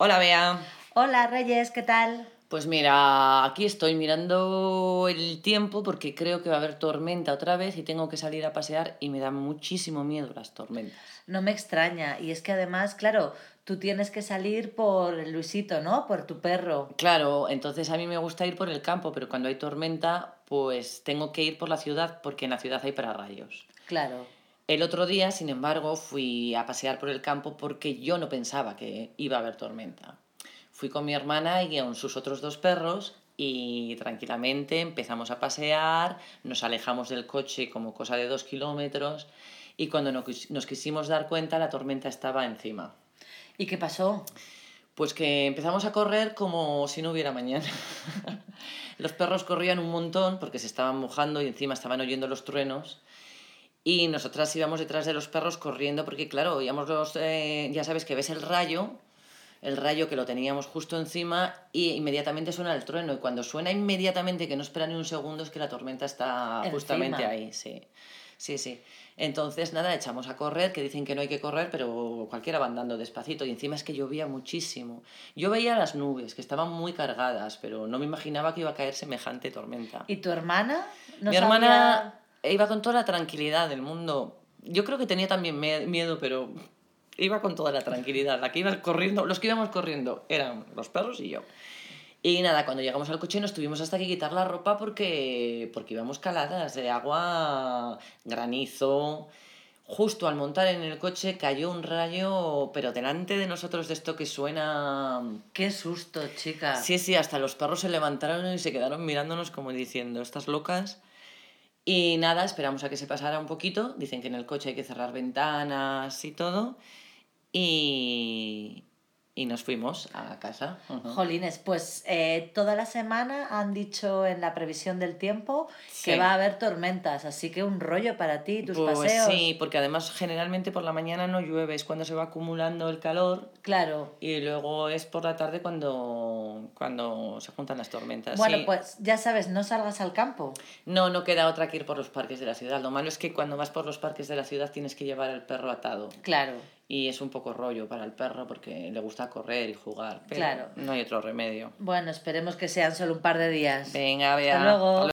Hola, Bea. Hola, Reyes, ¿qué tal? Pues mira, aquí estoy mirando el tiempo porque creo que va a haber tormenta otra vez y tengo que salir a pasear y me da muchísimo miedo las tormentas. No me extraña. Y es que además, claro, tú tienes que salir por Luisito, ¿no? Por tu perro. Claro, entonces a mí me gusta ir por el campo, pero cuando hay tormenta, pues tengo que ir por la ciudad porque en la ciudad hay pararrayos. Claro. El otro día, sin embargo, fui a pasear por el campo porque yo no pensaba que iba a haber tormenta. Fui con mi hermana y con sus otros dos perros y tranquilamente empezamos a pasear, nos alejamos del coche como cosa de dos kilómetros y cuando nos quisimos dar cuenta la tormenta estaba encima. ¿Y qué pasó? Pues que empezamos a correr como si no hubiera mañana. los perros corrían un montón porque se estaban mojando y encima estaban oyendo los truenos. Y nosotras íbamos detrás de los perros corriendo porque, claro, oíamos los, eh, ya sabes que ves el rayo el rayo que lo teníamos justo encima y inmediatamente suena el trueno. Y cuando suena inmediatamente, que no espera ni un segundo, es que la tormenta está justamente ahí, sí. Sí, sí. Entonces, nada, echamos a correr, que dicen que no hay que correr, pero cualquiera va andando despacito. Y encima es que llovía muchísimo. Yo veía las nubes, que estaban muy cargadas, pero no me imaginaba que iba a caer semejante tormenta. ¿Y tu hermana? Mi hermana iba con toda la tranquilidad del mundo. Yo creo que tenía también miedo, pero iba con toda la tranquilidad. La que iba corriendo, los que íbamos corriendo eran los perros y yo. Y nada, cuando llegamos al coche nos tuvimos hasta que quitar la ropa porque, porque íbamos caladas de agua, granizo. Justo al montar en el coche cayó un rayo, pero delante de nosotros de esto que suena... ¡Qué susto, chica! Sí, sí, hasta los perros se levantaron y se quedaron mirándonos como diciendo, estas locas. Y nada, esperamos a que se pasara un poquito. Dicen que en el coche hay que cerrar ventanas y todo. Y, y nos fuimos a casa. Jolines, pues eh, toda la semana han dicho en la previsión del tiempo que va a haber tormentas, así que un rollo para ti, tus pues paseos. Sí, porque además generalmente por la mañana no llueve, es cuando se va acumulando el calor. Claro. Y luego es por la tarde cuando, cuando se juntan las tormentas. Bueno, pues ya sabes, no salgas al campo. No, no queda otra que ir por los parques de la ciudad. Lo malo es que cuando vas por los parques de la ciudad tienes que llevar el perro atado. Claro y es un poco rollo para el perro porque le gusta correr y jugar, pero no hay otro remedio. Bueno, esperemos que sean solo un par de días. Venga, vea. Hasta luego.